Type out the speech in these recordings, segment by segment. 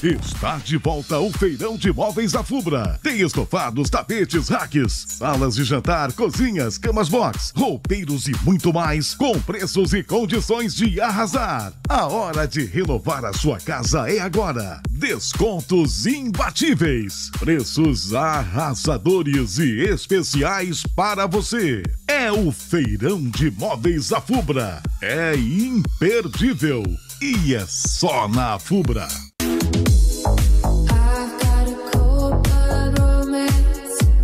Está de volta o Feirão de Móveis da Fubra. Tem estofados, tapetes, racks, salas de jantar, cozinhas, camas box, roupeiros e muito mais, com preços e condições de arrasar. A hora de renovar a sua casa é agora. Descontos imbatíveis, preços arrasadores e especiais para você. É o Feirão de Móveis da Fubra. É imperdível. E é só na Fubra.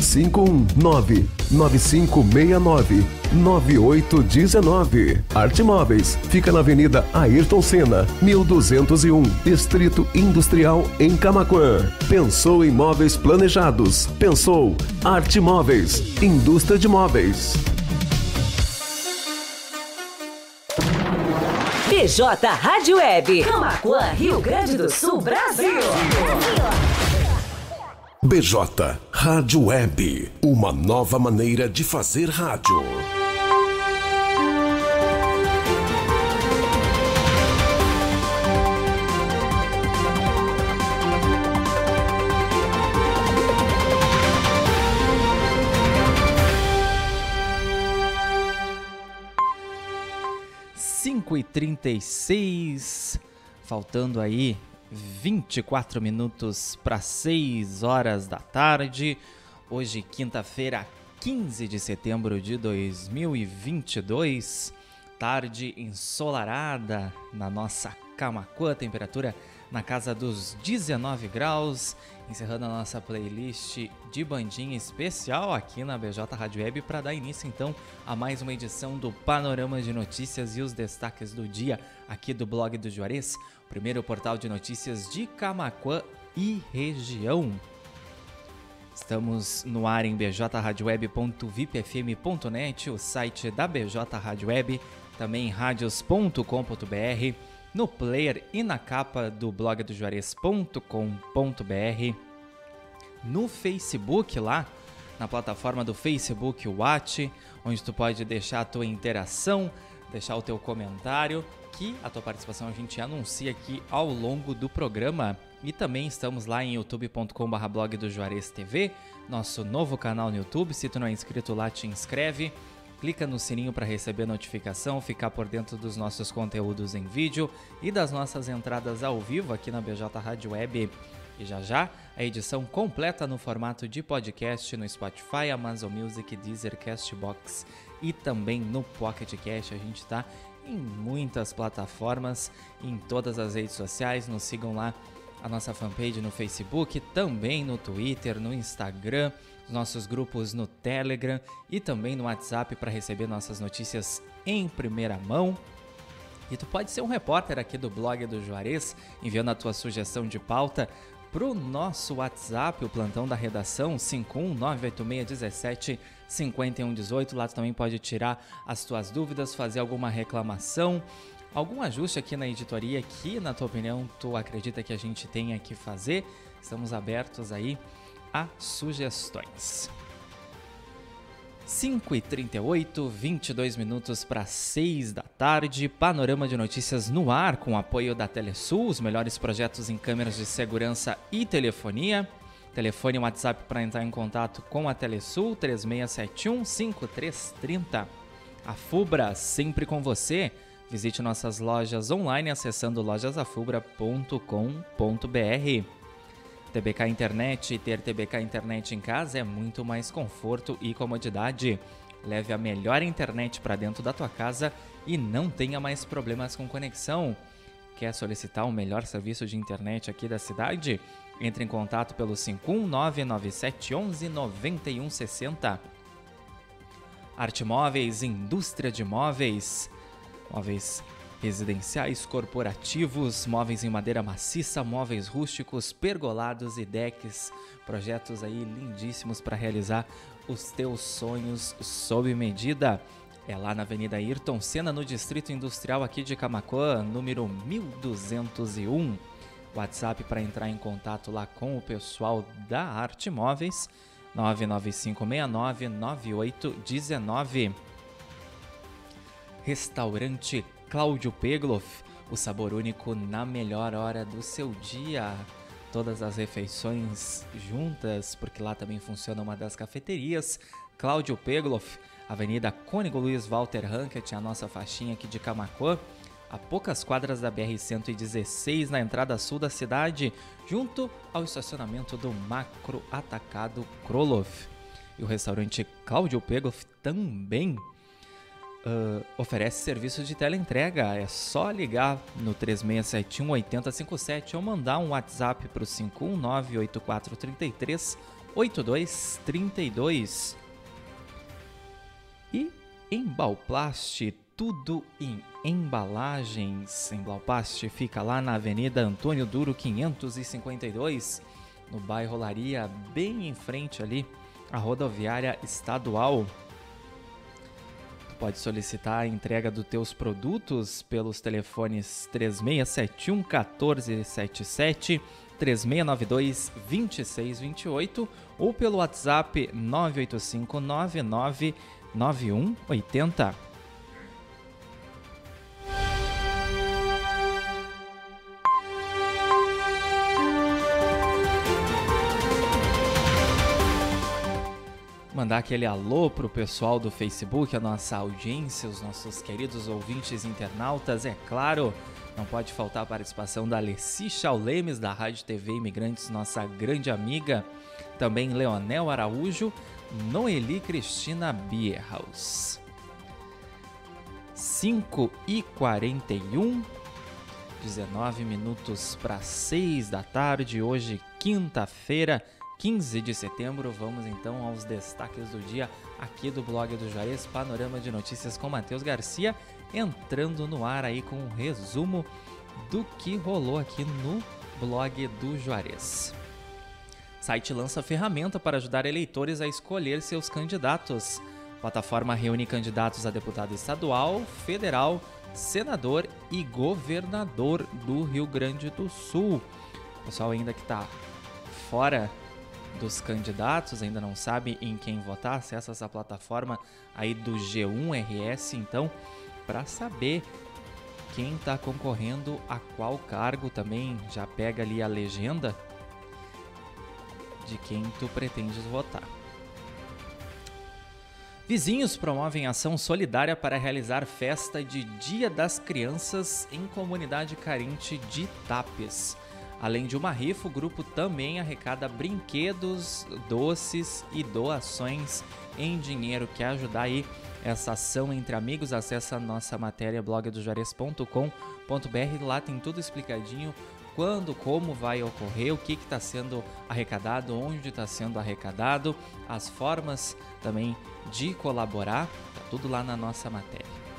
519 9569 9819. Arte Móveis fica na Avenida Ayrton Senna, 1201, Distrito Industrial em Camaquã. Pensou em móveis planejados? Pensou Arte Móveis, indústria de móveis. BJ Rádio Web, Camaquã, Rio Grande do Sul, Brasil. Brasil. BJ Rádio Web, uma nova maneira de fazer rádio. Cinco e trinta e seis, faltando aí 24 minutos para 6 horas da tarde. Hoje, quinta-feira, 15 de setembro de 2022. Tarde ensolarada na nossa Camacuã, temperatura na casa dos 19 graus. Encerrando a nossa playlist de bandinha especial aqui na BJ Rádio Web para dar início então a mais uma edição do Panorama de Notícias e os destaques do dia aqui do blog do Juarez primeiro portal de notícias de Camaquã e região. Estamos no ar em bjradioweb.vipfm.net, o site da BJ Rádio Web, também radios.com.br, no player e na capa do blog do Juarez.com.br, no Facebook lá, na plataforma do Facebook Watch, onde tu pode deixar a tua interação, deixar o teu comentário aqui, a tua participação a gente anuncia aqui ao longo do programa. E também estamos lá em youtube.com.br blog do Juarez TV, nosso novo canal no YouTube. Se tu não é inscrito lá, te inscreve. Clica no sininho para receber notificação, ficar por dentro dos nossos conteúdos em vídeo e das nossas entradas ao vivo aqui na BJ Rádio Web. E já já, a edição completa no formato de podcast no Spotify, Amazon Music, Deezer, Castbox e também no Pocket Cast. A gente está em muitas plataformas, em todas as redes sociais. Nos sigam lá a nossa fanpage no Facebook, também no Twitter, no Instagram, nossos grupos no Telegram e também no WhatsApp para receber nossas notícias em primeira mão. E tu pode ser um repórter aqui do blog do Juarez, enviando a tua sugestão de pauta para o nosso WhatsApp, o plantão da redação 5198617 5118. Lá tu também pode tirar as tuas dúvidas, fazer alguma reclamação, algum ajuste aqui na editoria que, na tua opinião, tu acredita que a gente tenha que fazer. Estamos abertos aí a sugestões. 5 e 38, 22 minutos para 6 da tarde. Panorama de notícias no ar com apoio da Telesul, os melhores projetos em câmeras de segurança e telefonia. Telefone e WhatsApp para entrar em contato com a Telesul 3671 5330. A Fubra sempre com você. Visite nossas lojas online acessando lojasafubra.com.br. TBK Internet, ter TBK Internet em casa é muito mais conforto e comodidade. Leve a melhor internet para dentro da tua casa e não tenha mais problemas com conexão. Quer solicitar o melhor serviço de internet aqui da cidade? Entre em contato pelo 51997119160. Arte Móveis, indústria de móveis, móveis residenciais, corporativos, móveis em madeira maciça, móveis rústicos, pergolados e decks, projetos aí lindíssimos para realizar os teus sonhos sob medida. É lá na Avenida Ayrton Senna, no Distrito Industrial aqui de Camacoan, número 1201. WhatsApp para entrar em contato lá com o pessoal da Arte Móveis, 995699819. Restaurante Cláudio Pegloff, o sabor único na melhor hora do seu dia. Todas as refeições juntas, porque lá também funciona uma das cafeterias. Cláudio Pegloff, Avenida Cônigo Luiz Walter Rankett, a nossa faixinha aqui de Camacuã, a poucas quadras da BR-116 na entrada sul da cidade, junto ao estacionamento do Macro Atacado Kroloff. E o restaurante Cláudio Pegloff também uh, oferece serviço de teleentrega. É só ligar no 3671 8057 ou mandar um WhatsApp para o 519 8433 8232. E Embalplast, tudo em embalagens. Embalplast fica lá na Avenida Antônio Duro 552, no bairro Laria, bem em frente ali, a rodoviária estadual. Pode solicitar a entrega dos teus produtos pelos telefones 3671 1477, 3692 2628 ou pelo WhatsApp 985 99 9180. Mandar aquele alô pro pessoal do Facebook, a nossa audiência, os nossos queridos ouvintes internautas, é claro. Não pode faltar a participação da Alessi Chaulemes, da Rádio TV Imigrantes, nossa grande amiga. Também Leonel Araújo, Noeli Cristina Bierhaus. 5 e 41, 19 minutos para 6 da tarde, hoje, quinta-feira, 15 de setembro. Vamos então aos destaques do dia aqui do blog do Juarez, Panorama de Notícias com Matheus Garcia, entrando no ar aí com um resumo do que rolou aqui no blog do Juarez. Site lança ferramenta para ajudar eleitores a escolher seus candidatos. Plataforma reúne candidatos a deputado estadual, federal, senador e governador do Rio Grande do Sul. Pessoal ainda que está fora dos candidatos, ainda não sabe em quem votar, acessa essa plataforma aí do G1RS, então, para saber quem está concorrendo a qual cargo também, já pega ali a legenda de quem tu pretendes votar. Vizinhos promovem ação solidária para realizar festa de Dia das Crianças em comunidade carente de Tapes. Além de uma rifa, o grupo também arrecada brinquedos, doces e doações em dinheiro. Quer ajudar aí essa ação entre amigos? Acesse a nossa matéria blogdojuarez.com.br. Lá tem tudo explicadinho quando, como vai ocorrer, o que está sendo arrecadado, onde está sendo arrecadado, as formas também de colaborar, tá tudo lá na nossa matéria.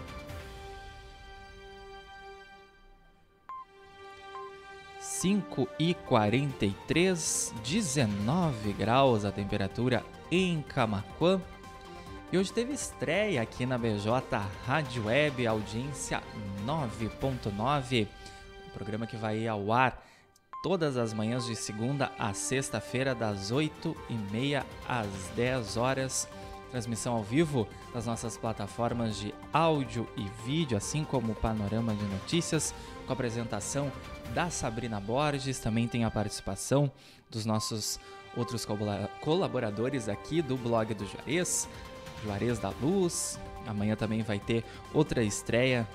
5 e 43, 19 graus a temperatura em Camaquã. E hoje teve estreia aqui na BJ Rádio Web, audiência 9.9, um programa que vai ao ar todas as manhãs de segunda a sexta-feira, das 8 e meia às 10 horas. Transmissão ao vivo das nossas plataformas de áudio e vídeo, assim como o Panorama de Notícias, com apresentação da Sabrina Borges, também tem a participação dos nossos outros colaboradores aqui do blog do Juarez, Juarez da Luz. Amanhã também vai ter outra estreia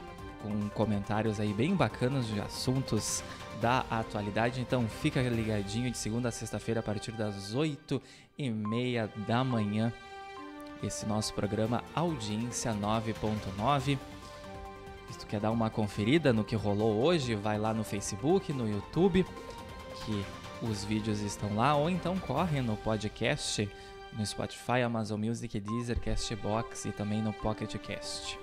com comentários aí bem bacanas de assuntos da atualidade. Então fica ligadinho de segunda a sexta-feira a partir das 8 e meia da manhã esse nosso programa Audiência 9.9. Se tu quer dar uma conferida no que rolou hoje, vai lá no Facebook, no YouTube, que os vídeos estão lá, ou então corre no podcast, no Spotify, Amazon Music, Deezer, Castbox e também no Pocket Cast.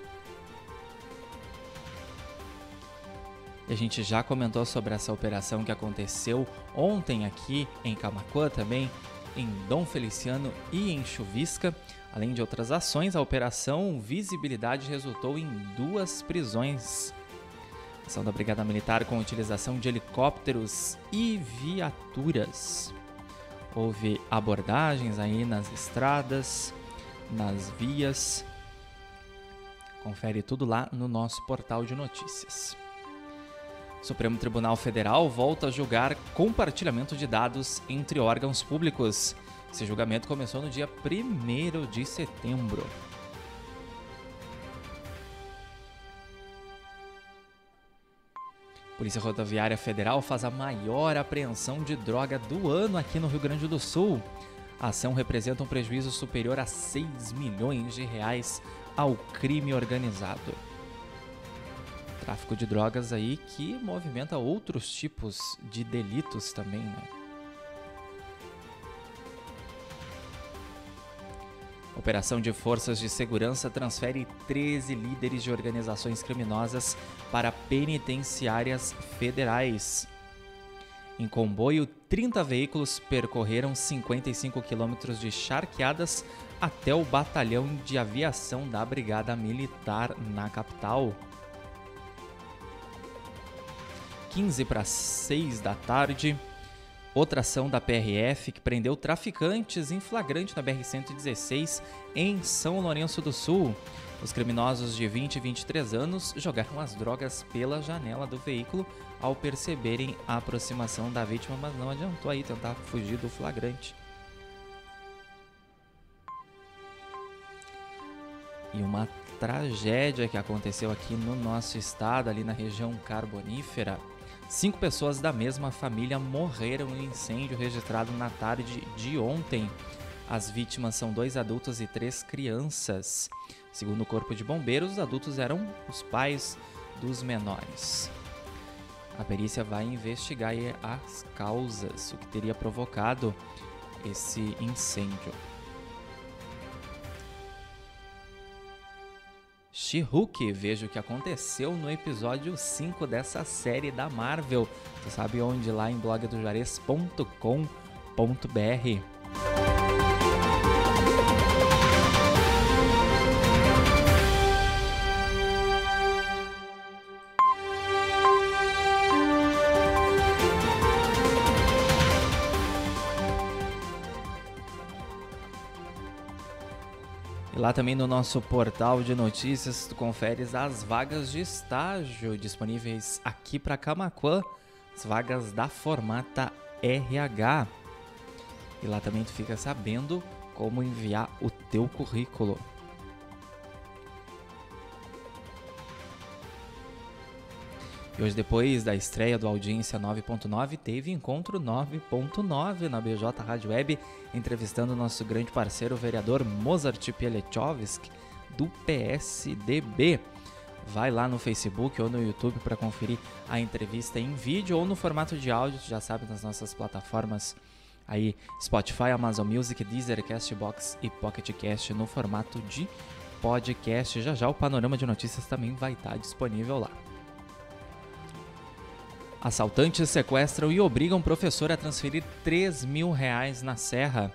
A gente já comentou sobre essa operação que aconteceu ontem aqui em Camacuã também, em Dom Feliciano e em Chuvisca. Além de outras ações, a operação Visibilidade resultou em duas prisões. Ação da Brigada Militar com utilização de helicópteros e viaturas. Houve abordagens aí nas estradas, nas vias. Confere tudo lá no nosso portal de notícias. Supremo Tribunal Federal volta a julgar compartilhamento de dados entre órgãos públicos. Esse julgamento começou no dia 1 de setembro. Polícia Rodoviária Federal faz a maior apreensão de droga do ano aqui no Rio Grande do Sul. A ação representa um prejuízo superior a 6 milhões de reais ao crime organizado. Tráfico de drogas aí que movimenta outros tipos de delitos também, né? Operação de Forças de Segurança transfere 13 líderes de organizações criminosas para penitenciárias federais. Em comboio, 30 veículos percorreram 55 quilômetros de charqueadas até o batalhão de aviação da Brigada Militar na capital. 15 para 6 da tarde. Outra ação da PRF que prendeu traficantes em flagrante na BR-116 em São Lourenço do Sul. Os criminosos de 20 e 23 anos jogaram as drogas pela janela do veículo ao perceberem a aproximação da vítima, mas não adiantou aí tentar fugir do flagrante. E uma tragédia que aconteceu aqui no nosso estado, ali na região carbonífera. Cinco pessoas da mesma família morreram em incêndio registrado na tarde de ontem. As vítimas são dois adultos e três crianças. Segundo o Corpo de Bombeiros, os adultos eram os pais dos menores. A perícia vai investigar as causas, o que teria provocado esse incêndio. She-Hulk, veja o que aconteceu no episódio 5 dessa série da Marvel. Você sabe onde? Lá em blogdojares.com.br. Lá também no nosso portal de notícias, tu conferes as vagas de estágio disponíveis aqui para Camacuã, as vagas da Formata RH. E lá também tu fica sabendo como enviar o teu currículo. E hoje, depois da estreia do Audiência 9.9, teve encontro 9.9 na BJ Rádio Web, entrevistando nosso grande parceiro, o vereador Mozart Pielechovski, do PSDB. Vai lá no Facebook ou no YouTube para conferir a entrevista em vídeo ou no formato de áudio, já sabe, nas nossas plataformas aí Spotify, Amazon Music, Deezer, Castbox e Pocket Cast no formato de podcast. Já já o panorama de notícias também vai estar disponível lá. Assaltantes sequestram e obrigam professor a transferir 3 mil reais na serra.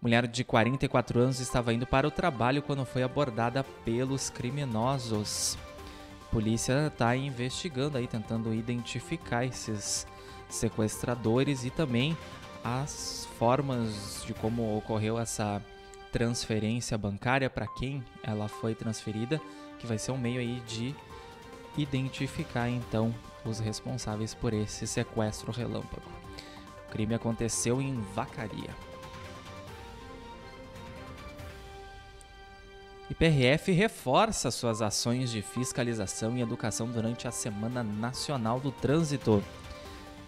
Mulher de 44 anos estava indo para o trabalho quando foi abordada pelos criminosos. polícia está investigando aí, tentando identificar esses sequestradores e também as formas de como ocorreu essa transferência bancária para quem ela foi transferida, que vai ser um meio aí de identificar então os responsáveis por esse sequestro relâmpago. O crime aconteceu em Vacaria. IPRF reforça suas ações de fiscalização e educação durante a Semana Nacional do Trânsito.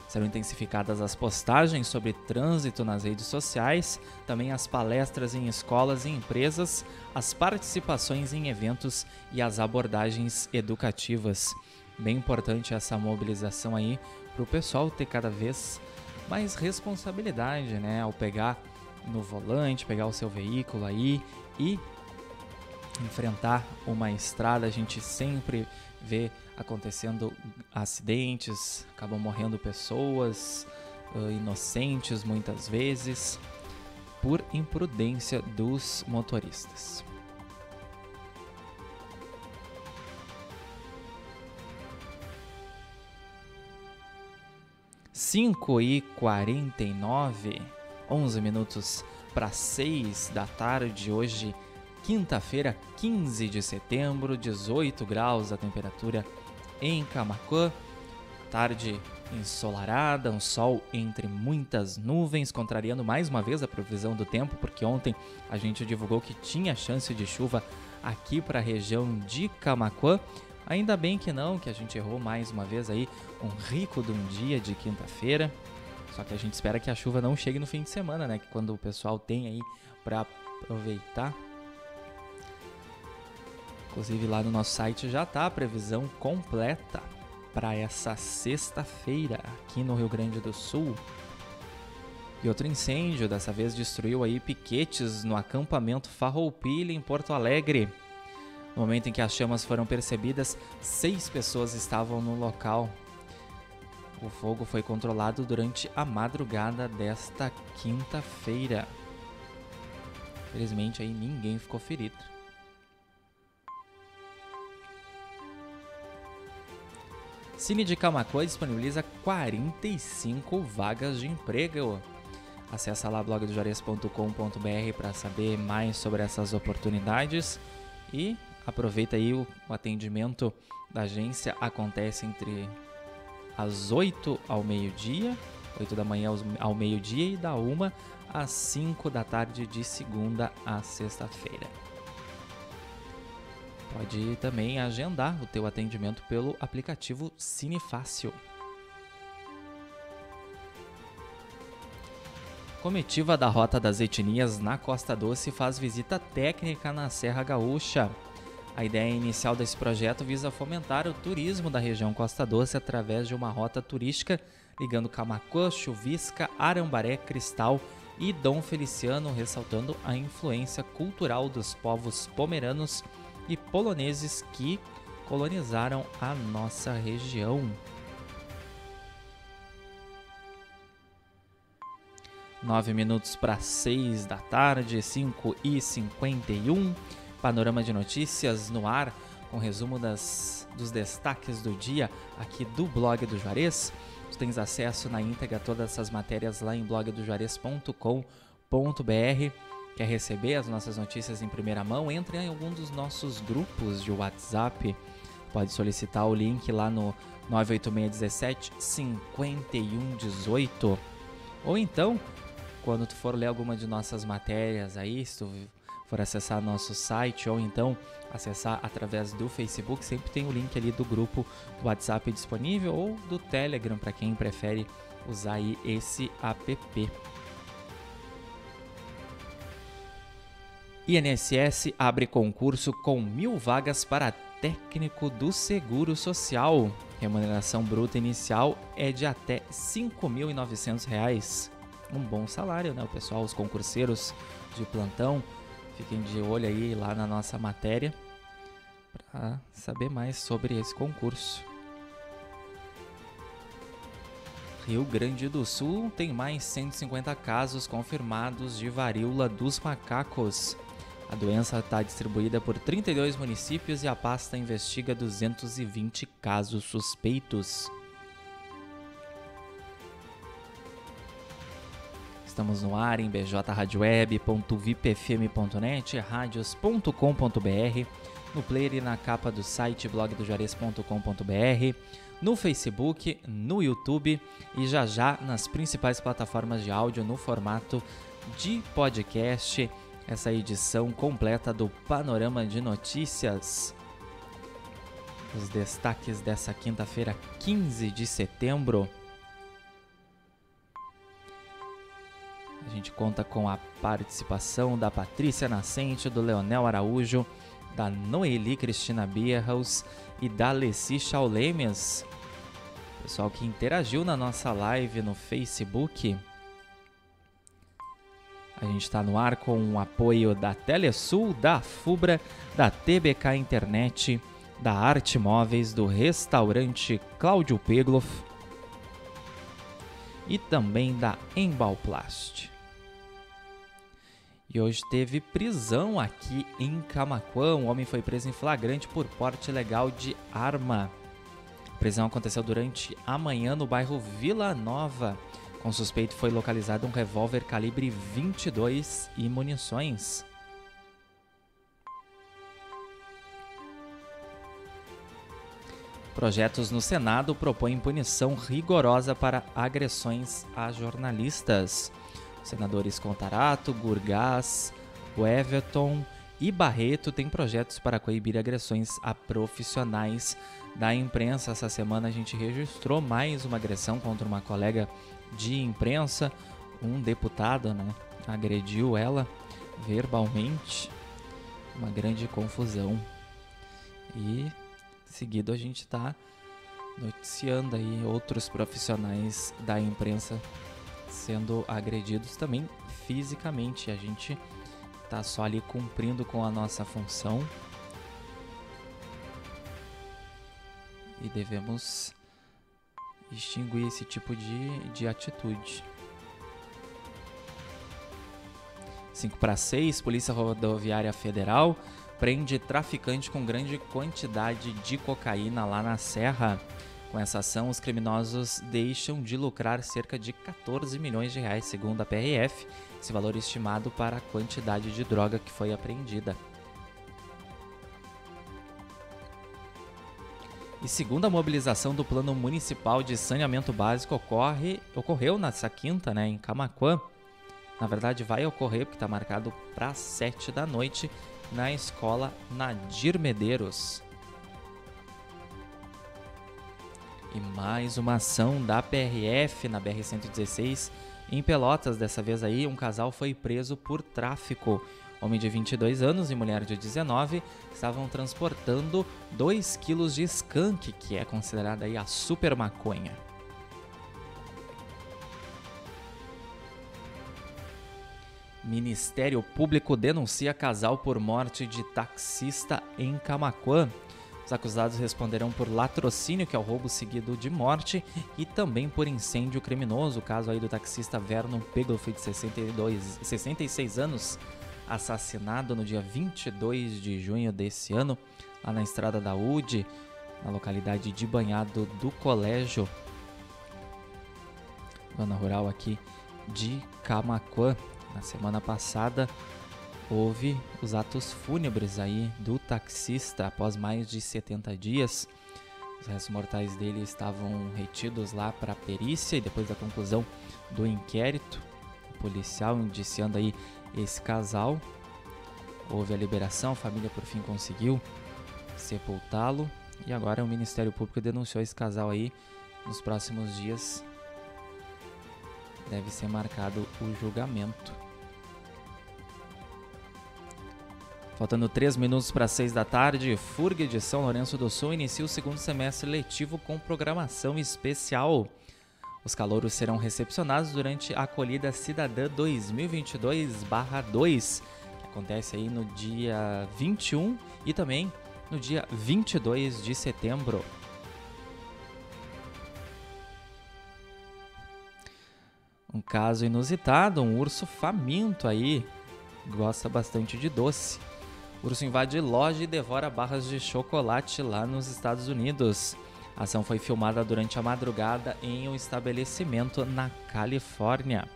Serão intensificadas as postagens sobre trânsito nas redes sociais, também as palestras em escolas e empresas, as participações em eventos e as abordagens educativas. Bem importante essa mobilização aí para o pessoal ter cada vez mais responsabilidade, né, ao pegar no volante, pegar o seu veículo aí e enfrentar uma estrada. A gente sempre vê acontecendo acidentes, acabam morrendo pessoas uh, inocentes muitas vezes por imprudência dos motoristas. Cinco e quarenta e nove, onze minutos para seis da tarde hoje quinta-feira, 15 de setembro, 18 graus a temperatura em Camacuã. Tarde ensolarada, um sol entre muitas nuvens, contrariando mais uma vez a previsão do tempo, porque ontem a gente divulgou que tinha chance de chuva aqui para a região de Camacuã. Ainda bem que não, que a gente errou mais uma vez aí, um rico de um dia de quinta-feira. Só que a gente espera que a chuva não chegue no fim de semana, né? Que quando o pessoal tem aí para aproveitar Inclusive lá no nosso site já está a previsão completa para essa sexta-feira aqui no Rio Grande do Sul. E outro incêndio, dessa vez destruiu aí piquetes no acampamento Farroupilha em Porto Alegre. No momento em que as chamas foram percebidas, seis pessoas estavam no local. O fogo foi controlado durante a madrugada desta quinta-feira. Felizmente aí ninguém ficou ferido. Cine de Camacuã disponibiliza 45 vagas de emprego. Acesse lá blogdojores.com.br para saber mais sobre essas oportunidades e aproveita aí o, o atendimento da agência acontece entre as 8 ao meio-dia, 8 da manhã ao meio-dia e da 1 às 5 da tarde de segunda a sexta-feira. Pode também agendar o teu atendimento pelo aplicativo Cinefácil. Comitiva da Rota das Etnias na Costa Doce faz visita técnica na Serra Gaúcha. A ideia inicial desse projeto visa fomentar o turismo da região Costa Doce através de uma rota turística ligando Camacuã, Chuvisca, Arambaré, Cristal e Dom Feliciano, ressaltando a influência cultural dos povos pomeranos e poloneses que colonizaram a nossa região. Nove minutos para seis da tarde, 5 e 51. Panorama de notícias no ar, com resumo das, dos destaques do dia aqui do blog do Juarez. Tu tens acesso na íntegra a todas essas matérias lá em blogdojuarez.com.br Quer receber as nossas notícias em primeira mão? Entre em algum dos nossos grupos de WhatsApp. Pode solicitar o link lá no 98617 5118. Ou então, quando tu for ler alguma de nossas matérias aí, se tu for acessar nosso site ou então acessar através do Facebook, sempre tem o link ali do grupo do WhatsApp disponível ou do Telegram para quem prefere usar aí esse app. INSS abre concurso com mil vagas para técnico do Seguro Social. Remuneração bruta inicial é de até R$ 5.900. Um bom salário, né, o pessoal? Os concurseiros de plantão, fiquem de olho aí lá na nossa matéria para saber mais sobre esse concurso. Rio Grande do Sul tem mais 150 casos confirmados de varíola dos macacos. A doença está distribuída por 32 municípios e a pasta investiga 220 casos suspeitos. Estamos no ar em bjradioweb.vipfm.net, radios.com.br, no player e na capa do site blogdojuarez.com.br, no Facebook, no YouTube e já já nas principais plataformas de áudio no formato de podcast essa edição completa do Panorama de Notícias. Os destaques dessa quinta-feira, 15 de setembro. Gente conta com a participação da Patrícia Nascente, do Leonel Araújo, da Noeli Cristina Bierhaus e da Alessi Chaulemes. Pessoal que interagiu na nossa live no Facebook. A gente está no ar com o apoio da Telesul, da Fubra, da TBK Internet, da Arte Móveis, do restaurante Cláudio Pegloff e também da Embalplast. E hoje teve prisão aqui em Camacuã. Um homem foi preso em flagrante por porte ilegal de arma. A prisão aconteceu durante a manhã no bairro Vila Nova. Com suspeito foi localizado um revólver calibre 22 e munições. Projetos no Senado propõem punição rigorosa para agressões a jornalistas. Senadores Contarato, Gurgás, Everton e Barreto têm projetos para coibir agressões a profissionais da imprensa. Essa semana a gente registrou mais uma agressão contra uma colega de imprensa. Um deputado né, agrediu ela verbalmente. Uma grande confusão. E seguido a gente está noticiando aí outros profissionais da imprensa sendo agredidos também fisicamente. A gente tá só ali cumprindo com a nossa função e devemos extinguir esse tipo de, de atitude. 5 para 6, Polícia Rodoviária Federal prende traficante com grande quantidade de cocaína lá na Serra. Com essa ação, os criminosos deixam de lucrar cerca de 14 milhões de reais, segundo a PRF, esse valor estimado para a quantidade de droga que foi apreendida. E segundo a mobilização do Plano Municipal de Saneamento Básico ocorre, ocorreu nessa quinta, né, em Camaquã. Na verdade, vai ocorrer porque está marcado para 7 da noite na escola Nadir Medeiros. E mais uma ação da PRF na BR-116 em Pelotas. Dessa vez aí, um casal foi preso por tráfico. Homem de 22 anos e mulher de 19 estavam transportando 2 quilos de skunk, que é considerada aí a super maconha. Ministério Público denuncia casal por morte de taxista em Camaquã. Os acusados responderão por latrocínio, que é o roubo seguido de morte, e também por incêndio criminoso, o caso aí do taxista Vernon Pegloff, de 62, 66 anos, assassinado no dia 22 de junho desse ano, lá na estrada da UD, na localidade de Banhado do Colégio, zona rural aqui de Camaquã. Na semana passada houve os atos fúnebres aí do taxista após mais de 70 dias. Os restos mortais dele estavam retidos lá para a perícia e depois da conclusão do inquérito, o policial indiciando aí esse casal. Houve a liberação, a família por fim conseguiu sepultá-lo e agora o Ministério Público denunciou esse casal aí nos próximos dias. Deve ser marcado o julgamento. Faltando 3 minutos para 6 da tarde, FURG de São Lourenço do Sul inicia o segundo semestre letivo com programação especial. Os calouros serão recepcionados durante a Acolhida Cidadã 2022-2, que acontece aí no dia 21 e também no dia 22 de setembro. Um caso inusitado, um urso faminto aí, gosta bastante de doce. Urso invade loja e devora barras de chocolate lá nos Estados Unidos. A ação foi filmada durante a madrugada em um estabelecimento na Califórnia.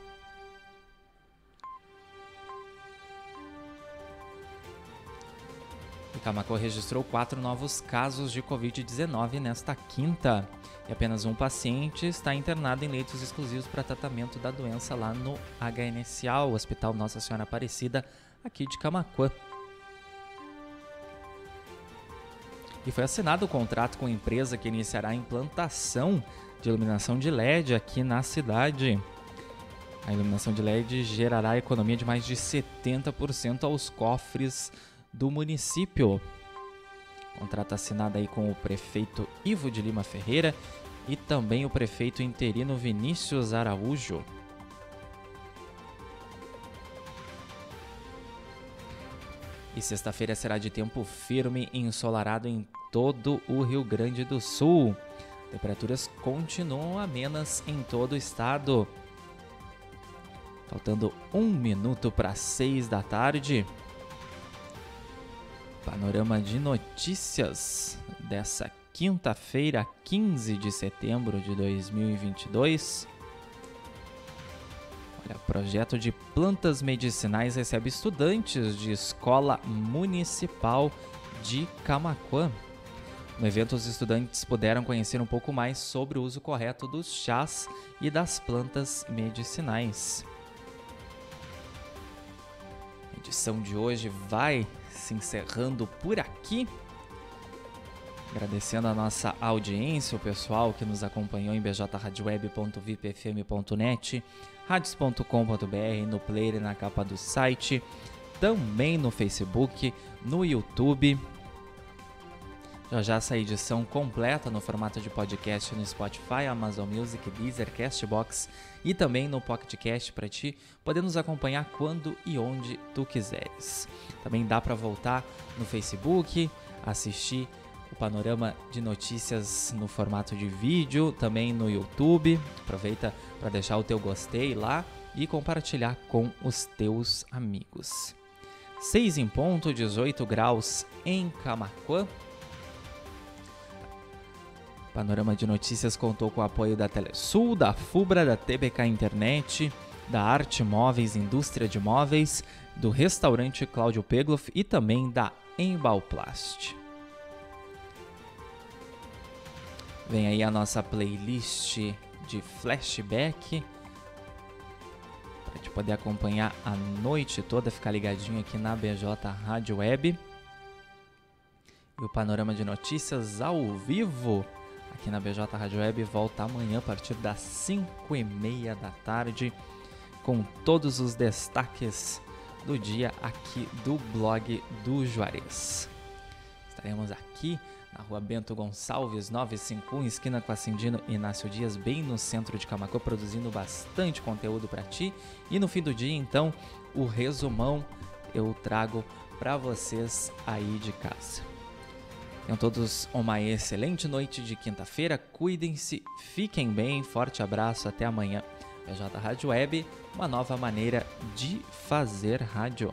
Camacô registrou quatro novos casos de Covid-19 nesta quinta. E apenas um paciente está internado em leitos exclusivos para tratamento da doença lá no HNSA, o Hospital Nossa Senhora Aparecida, aqui de Camacuã. E foi assinado o contrato com a empresa que iniciará a implantação de iluminação de LED aqui na cidade. A iluminação de LED gerará economia de mais de 70% aos cofres do município. Contrato assinado aí com o prefeito Ivo de Lima Ferreira e também o prefeito interino Vinícius Araújo. E sexta-feira será de tempo firme e ensolarado em todo o Rio Grande do Sul. Temperaturas continuam amenas em todo o estado. Faltando um minuto para seis da tarde. Panorama de notícias dessa quinta-feira, 15 de setembro de 2022. Olha, projeto de plantas medicinais recebe estudantes de escola municipal de Camaquã. No evento, os estudantes puderam conhecer um pouco mais sobre o uso correto dos chás e das plantas medicinais. A edição de hoje vai se encerrando por aqui. Agradecendo a nossa audiência, o pessoal que nos acompanhou em bjradioweb.vipfm.net, radios.com.br, no player e na capa do site, também no Facebook, no YouTube. Já já essa edição completa no formato de podcast no Spotify, Amazon Music, Deezer, Castbox e também no PocketCast para ti poder nos acompanhar quando e onde tu quiseres. Também dá para voltar no Facebook, assistir panorama de notícias no formato de vídeo, também no YouTube. Aproveita para deixar o teu gostei lá e compartilhar com os teus amigos. 6 em ponto, 18 graus em Camacuã. Panorama de Notícias contou com o apoio da Telesul, da Fubra, da TBK Internet, da Arte Móveis Indústria de Móveis, do restaurante Cláudio Pegloff e também da Embalplast. Vem aí a nossa playlist de flashback para gente poder acompanhar a noite toda, ficar ligadinho aqui na BJ Rádio Web. E o panorama de notícias ao vivo aqui na BJ Rádio Web volta amanhã a partir das 5 e meia da tarde com todos os destaques do dia aqui do blog do Juarez. Estaremos aqui na rua Bento Gonçalves 951, esquina com a Cindino Inácio Dias, bem no centro de Camacô, produzindo bastante conteúdo para ti. E no fim do dia, então, o resumão eu trago para vocês aí de casa. Tenham todos uma excelente noite de quinta-feira, cuidem-se, fiquem bem, forte abraço, até amanhã. PJ Rádio Web, uma nova maneira de fazer rádio.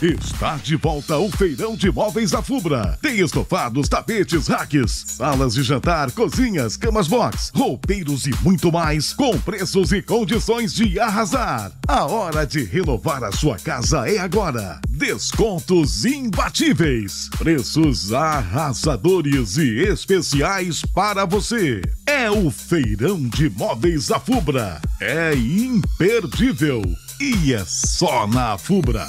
Está de volta o feirão de móveis da Fubra. Tem estofados, tapetes, racks, salas de jantar, cozinhas, camas box, roupeiros e muito mais, com preços e condições de arrasar. A hora de renovar a sua casa é agora. Descontos imbatíveis, preços arrasadores e especiais para você. É o feirão de móveis da Fubra. É imperdível e é só na Fubra.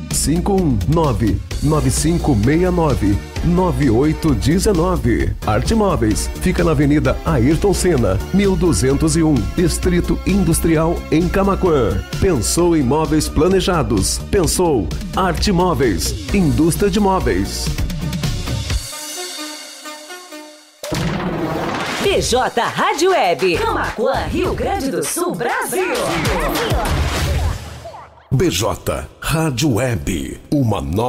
519 9569 9819. Arte Móveis fica na Avenida Ayrton Senna, 1201, Distrito Industrial em Camaquã. Pensou em móveis planejados? Pensou Arte Móveis, indústria de móveis. BJ Rádio Web. Camacuã, Rio Grande do Sul, Brasil. BJ Rádio Web. Uma nova